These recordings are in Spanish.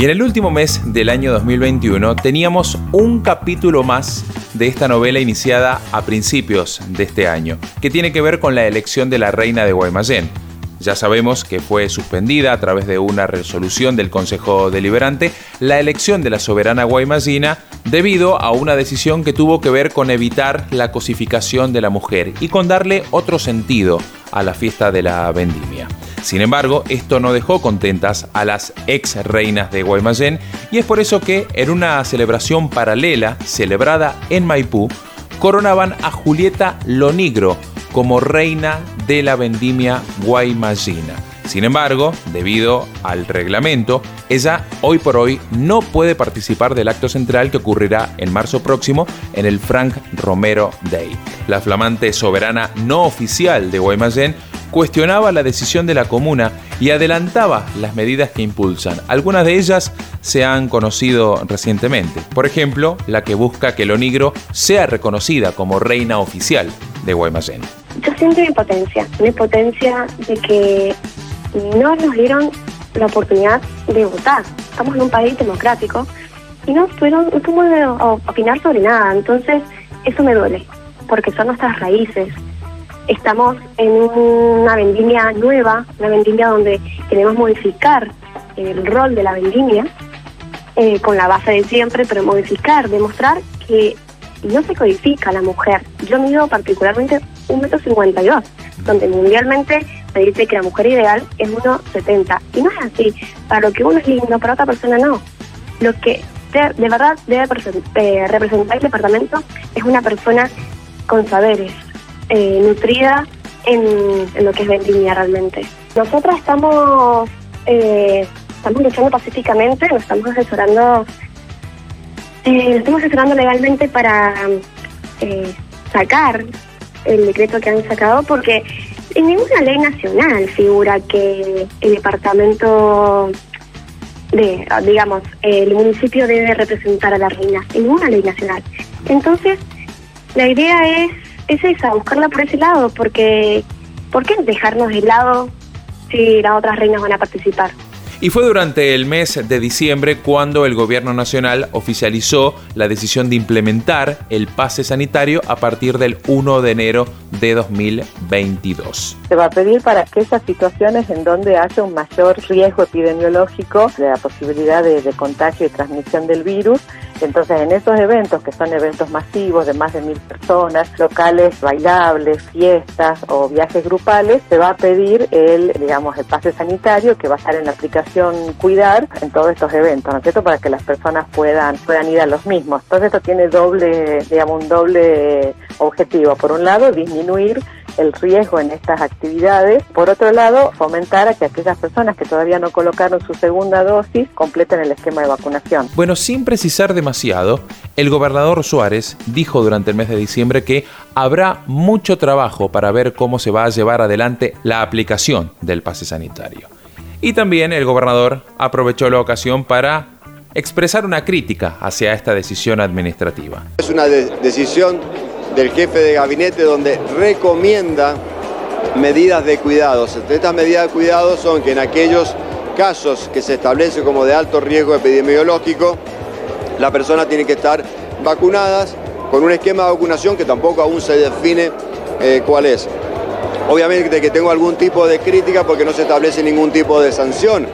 Y en el último mes del año 2021 teníamos un capítulo más de esta novela iniciada a principios de este año, que tiene que ver con la elección de la reina de Guaymallén. Ya sabemos que fue suspendida a través de una resolución del Consejo Deliberante la elección de la soberana guaymallina debido a una decisión que tuvo que ver con evitar la cosificación de la mujer y con darle otro sentido a la fiesta de la vendimia. Sin embargo, esto no dejó contentas a las ex reinas de Guaymallén y es por eso que en una celebración paralela celebrada en Maipú, coronaban a Julieta Lonigro como reina de la vendimia guaymallina. Sin embargo, debido al reglamento, ella hoy por hoy no puede participar del acto central que ocurrirá en marzo próximo en el Frank Romero Day. La flamante soberana no oficial de Guaymallén cuestionaba la decisión de la comuna y adelantaba las medidas que impulsan. Algunas de ellas se han conocido recientemente. Por ejemplo, la que busca que lo negro sea reconocida como reina oficial de Guaymallén. Yo siento impotencia, una impotencia de que no nos dieron la oportunidad de votar. Estamos en un país democrático y no pudieron, no opinar sobre nada. Entonces, eso me duele, porque son nuestras raíces, Estamos en una vendimia nueva, una vendimia donde queremos modificar el rol de la vendimia eh, con la base de siempre, pero modificar, demostrar que no se codifica la mujer. Yo mido particularmente un metro cincuenta y dos, donde mundialmente se dice que la mujer ideal es 1,70. Y no es así. Para lo que uno es lindo, para otra persona no. Lo que de, verdad debe eh, representar el departamento es una persona con saberes, eh, nutrida en, lo que es vendimia realmente. Nosotras estamos, eh, estamos luchando pacíficamente, nos estamos asesorando, eh, estamos asesorando legalmente para eh, sacar el decreto que han sacado porque en ninguna ley nacional figura que el departamento de, digamos, el municipio debe representar a la reina, en ninguna ley nacional. Entonces, la idea es es esa, buscarla por ese lado, porque ¿por qué dejarnos de lado si las otras reinas van a participar? Y fue durante el mes de diciembre cuando el gobierno nacional oficializó la decisión de implementar el pase sanitario a partir del 1 de enero de 2022. Se va a pedir para aquellas situaciones en donde haya un mayor riesgo epidemiológico de la posibilidad de, de contagio y transmisión del virus entonces, en esos eventos, que son eventos masivos de más de mil personas, locales bailables, fiestas o viajes grupales, se va a pedir el, digamos, el pase sanitario que va a estar en la aplicación Cuidar en todos estos eventos, ¿no es cierto? Para que las personas puedan, puedan ir a los mismos. Entonces, esto tiene doble, digamos, un doble objetivo. Por un lado, disminuir el riesgo en estas actividades. Por otro lado, fomentar a que aquellas personas que todavía no colocaron su segunda dosis completen el esquema de vacunación. Bueno, sin precisar demasiado, el gobernador Suárez dijo durante el mes de diciembre que habrá mucho trabajo para ver cómo se va a llevar adelante la aplicación del pase sanitario. Y también el gobernador aprovechó la ocasión para expresar una crítica hacia esta decisión administrativa. Es una decisión del jefe de gabinete donde recomienda medidas de cuidados. Estas medidas de cuidado son que en aquellos casos que se establece como de alto riesgo epidemiológico, la persona tiene que estar vacunadas con un esquema de vacunación que tampoco aún se define eh, cuál es. Obviamente que tengo algún tipo de crítica porque no se establece ningún tipo de sanción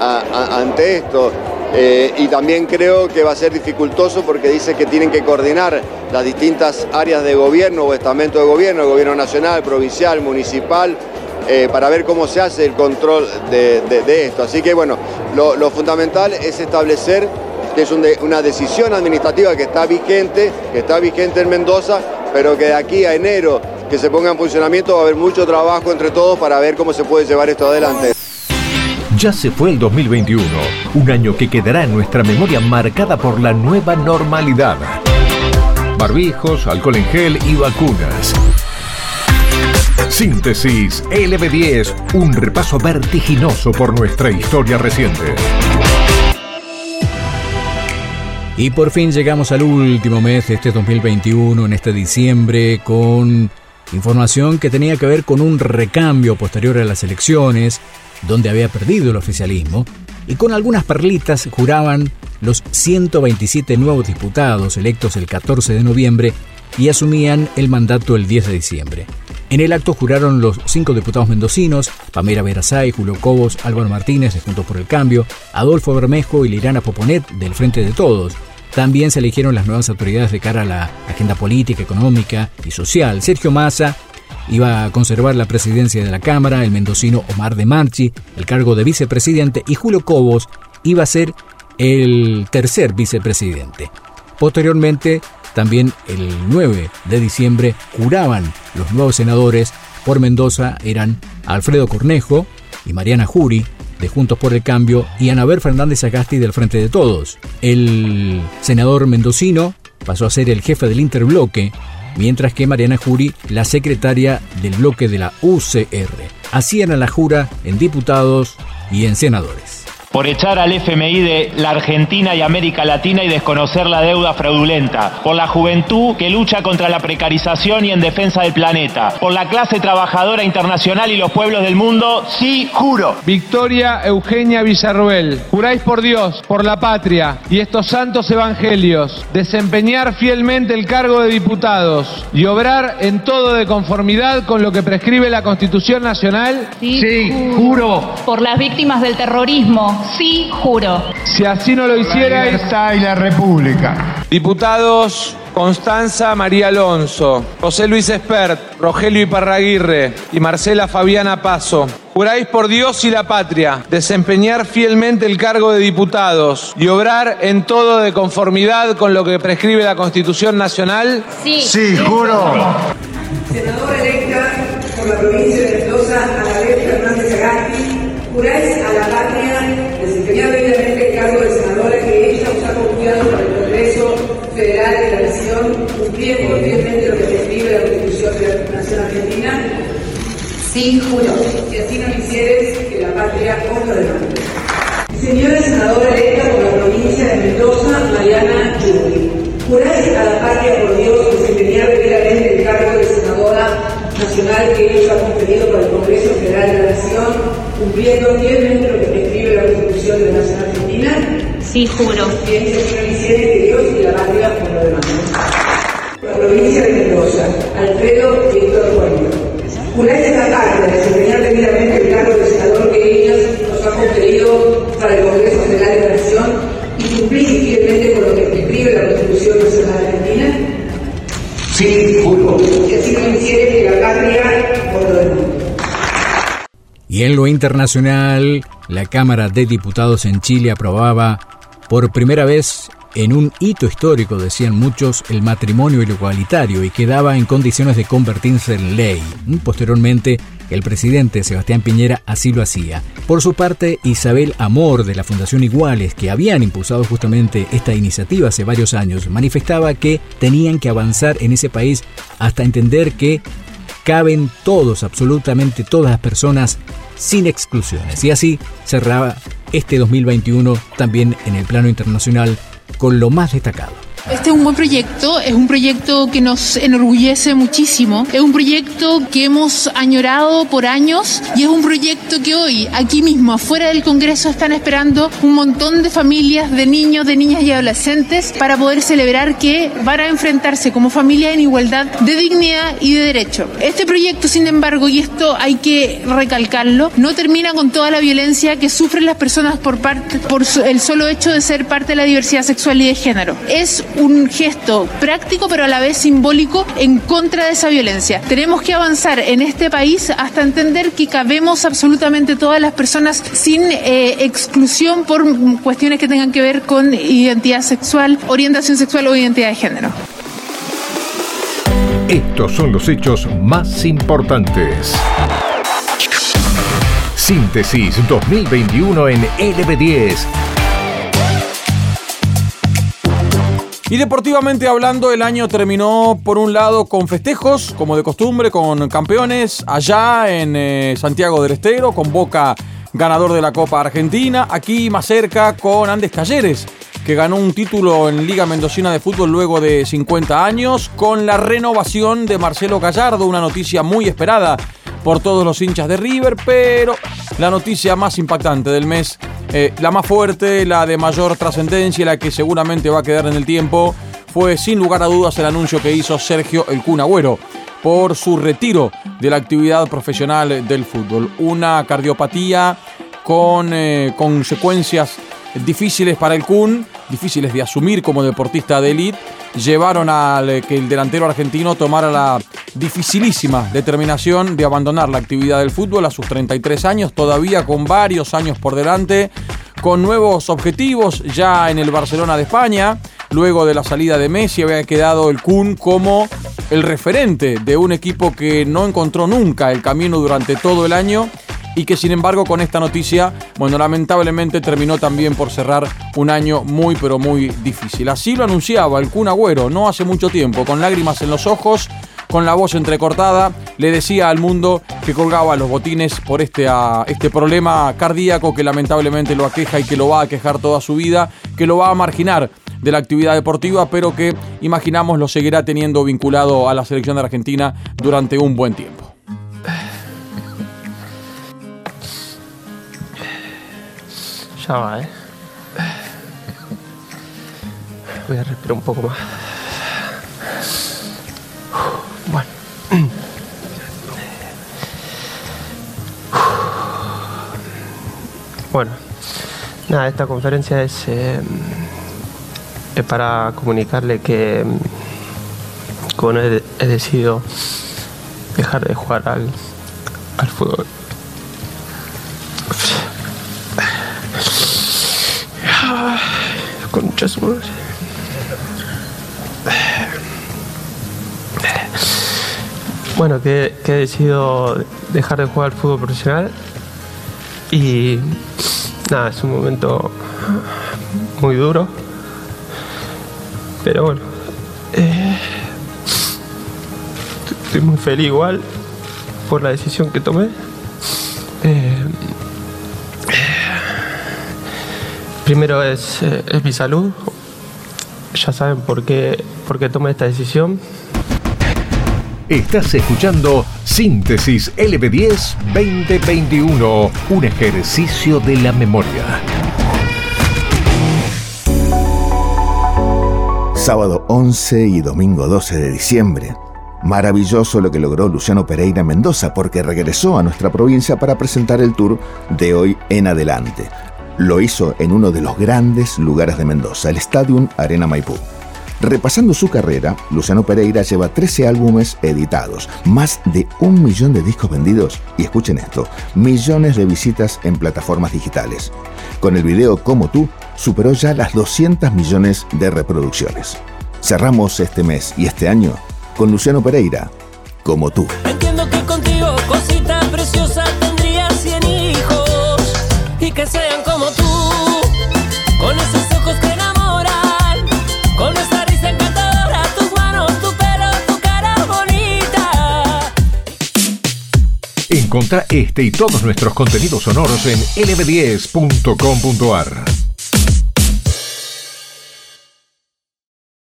ante esto. Eh, y también creo que va a ser dificultoso porque dice que tienen que coordinar las distintas áreas de gobierno o estamentos de gobierno, el gobierno nacional, provincial, municipal, eh, para ver cómo se hace el control de, esto. Así que bueno, lo, fundamental es establecer que es una decisión administrativa que está vigente, que está vigente en Mendoza, pero que de aquí a enero que se ponga en funcionamiento va a haber mucho trabajo entre todos para ver cómo se puede llevar esto adelante. Ya se fue el 2021, un año que quedará en nuestra memoria marcada por la nueva normalidad. barbijos, alcohol en gel y vacunas. Síntesis LB10, un repaso vertiginoso por nuestra historia reciente. Y por fin llegamos al último mes de este 2021, en este diciembre, con información que tenía que ver con un recambio posterior a las elecciones, donde había perdido el oficialismo, y con algunas perlitas juraban los 127 nuevos diputados electos el 14 de noviembre y asumían el mandato el 10 de diciembre. En el acto juraron los cinco diputados mendocinos, Pamela Verazay, Julio Cobos, Álvaro Martínez de Juntos por el Cambio, Adolfo Bermejo y Lirana Poponet del Frente de Todos. También se eligieron las nuevas autoridades de cara a la agenda política, económica y social. Sergio Massa iba a conservar la presidencia de la Cámara, el mendocino Omar de Marchi, el cargo de vicepresidente y Julio Cobos iba a ser el tercer vicepresidente. Posteriormente también el 9 de diciembre juraban los nuevos senadores por Mendoza eran Alfredo Cornejo y Mariana Jury de Juntos por el Cambio y Anabel Fernández Agasti del Frente de Todos. El senador mendocino pasó a ser el jefe del interbloque, mientras que Mariana Jury la secretaria del bloque de la UCR. Hacían a la jura en diputados y en senadores por echar al FMI de la Argentina y América Latina y desconocer la deuda fraudulenta, por la juventud que lucha contra la precarización y en defensa del planeta, por la clase trabajadora internacional y los pueblos del mundo, sí, juro. Victoria Eugenia Villarruel, juráis por Dios, por la patria y estos santos evangelios, desempeñar fielmente el cargo de diputados y obrar en todo de conformidad con lo que prescribe la Constitución Nacional. Sí, sí juro. Por las víctimas del terrorismo, Sí, juro. Si así no lo hiciera. La y la República. Diputados Constanza María Alonso, José Luis Espert, Rogelio Iparraguirre y Marcela Fabiana Paso. Juráis por Dios y la patria desempeñar fielmente el cargo de diputados y obrar en todo de conformidad con lo que prescribe la Constitución Nacional. Sí, sí juro. Senadora electa por la provincia de Mendoza, Anabel Fernández Agasti, juráis a la patria desempeñar debidamente el cargo de senadora que ella os ha confiado para el Congreso Federal de la Nación, cumpliendo fielmente lo que prescribe la Constitución de la Nación Argentina. Sí, juro. Si así no hicieres, que la patria os lo demande. Señora senadora electa por la provincia de Mendoza, Mariana Yuri, juráis a la patria por Dios desempeñar debidamente el cargo de senadora nacional que ellos ha conferido por el Congreso Federal de la Nación, cumpliendo fielmente lo que prescribe la Constitución de la Nación Argentina? Sí, juro. Bien, se hiciere que Dios y la patria por lo demás. La provincia de Mendoza, Alfredo Víctor Juanito. Juráis esta parte de desempeñar debidamente el cargo de senador que ellos nos han conferido para el Congreso Federal de la Nación y cumplir fielmente con lo que prescribe la Constitución Nacional Argentina? Sí, juro. Y así hiciere que la patria por lo demás. Y en lo internacional, la Cámara de Diputados en Chile aprobaba por primera vez en un hito histórico, decían muchos, el matrimonio igualitario y quedaba en condiciones de convertirse en ley. Posteriormente, el presidente Sebastián Piñera así lo hacía. Por su parte, Isabel Amor de la Fundación Iguales, que habían impulsado justamente esta iniciativa hace varios años, manifestaba que tenían que avanzar en ese país hasta entender que caben todos, absolutamente todas las personas sin exclusiones. Y así cerraba este 2021 también en el plano internacional con lo más destacado. Este es un buen proyecto, es un proyecto que nos enorgullece muchísimo, es un proyecto que hemos añorado por años y es un proyecto que hoy, aquí mismo, afuera del Congreso, están esperando un montón de familias, de niños, de niñas y adolescentes para poder celebrar que van a enfrentarse como familia en igualdad de dignidad y de derecho. Este proyecto, sin embargo, y esto hay que recalcarlo, no termina con toda la violencia que sufren las personas por, parte, por el solo hecho de ser parte de la diversidad sexual y de género. Es un gesto práctico pero a la vez simbólico en contra de esa violencia. Tenemos que avanzar en este país hasta entender que cabemos absolutamente todas las personas sin eh, exclusión por cuestiones que tengan que ver con identidad sexual, orientación sexual o identidad de género. Estos son los hechos más importantes. Síntesis 2021 en LB10 Y deportivamente hablando, el año terminó por un lado con festejos, como de costumbre, con campeones allá en eh, Santiago del Estero, con Boca ganador de la Copa Argentina, aquí más cerca con Andes Talleres, que ganó un título en Liga Mendocina de Fútbol luego de 50 años, con la renovación de Marcelo Gallardo, una noticia muy esperada por todos los hinchas de River, pero la noticia más impactante del mes eh, la más fuerte, la de mayor trascendencia, la que seguramente va a quedar en el tiempo, fue sin lugar a dudas el anuncio que hizo Sergio El Kun Agüero por su retiro de la actividad profesional del fútbol. Una cardiopatía con eh, consecuencias difíciles para el Kun, difíciles de asumir como deportista de élite, llevaron a que el delantero argentino tomara la dificilísima determinación de abandonar la actividad del fútbol a sus 33 años, todavía con varios años por delante, con nuevos objetivos ya en el Barcelona de España. Luego de la salida de Messi había quedado el Kun como el referente de un equipo que no encontró nunca el camino durante todo el año y que sin embargo con esta noticia, bueno, lamentablemente terminó también por cerrar un año muy pero muy difícil. Así lo anunciaba el Kun Agüero no hace mucho tiempo, con lágrimas en los ojos, con la voz entrecortada, le decía al mundo que colgaba los botines por este, este problema cardíaco que lamentablemente lo aqueja y que lo va a quejar toda su vida, que lo va a marginar de la actividad deportiva, pero que imaginamos lo seguirá teniendo vinculado a la selección de Argentina durante un buen tiempo. ¿Eh? Voy a respirar un poco más. Bueno. Bueno, nada, esta conferencia es, eh, es para comunicarle que, he, he, decidido dejar de jugar al, al fútbol. Concha su madre. Bueno, que, que, he decidido dejar de jugar al fútbol profesional y nada, es un momento muy duro, pero bueno, eh, estoy muy feliz igual por la decisión que tomé. Primero es, eh, es mi salud, ya saben por qué, por qué tomé esta decisión. Estás escuchando Síntesis LB10 2021, un ejercicio de la memoria. Sábado 11 y domingo 12 de diciembre. Maravilloso lo que logró Luciano Pereira Mendoza porque regresó a nuestra provincia para presentar el tour de hoy en adelante. Lo hizo en uno de los grandes lugares de Mendoza, el Stadium Arena Maipú. Repasando su carrera, Luciano Pereira lleva 13 álbumes editados, más de un millón de discos vendidos y escuchen esto, millones de visitas en plataformas digitales. Con el video Como tú, superó ya las 200 millones de reproducciones. Cerramos este mes y este año con Luciano Pereira, Como tú. Entiendo que contigo, cosita preciosa, tendría 100 hijos que sean como tú, con esos ojos que enamoran, con esa risa encantadora, tus manos, tu pelo, tu cara bonita. Encontrá este y todos nuestros contenidos sonoros en lb10.com.ar.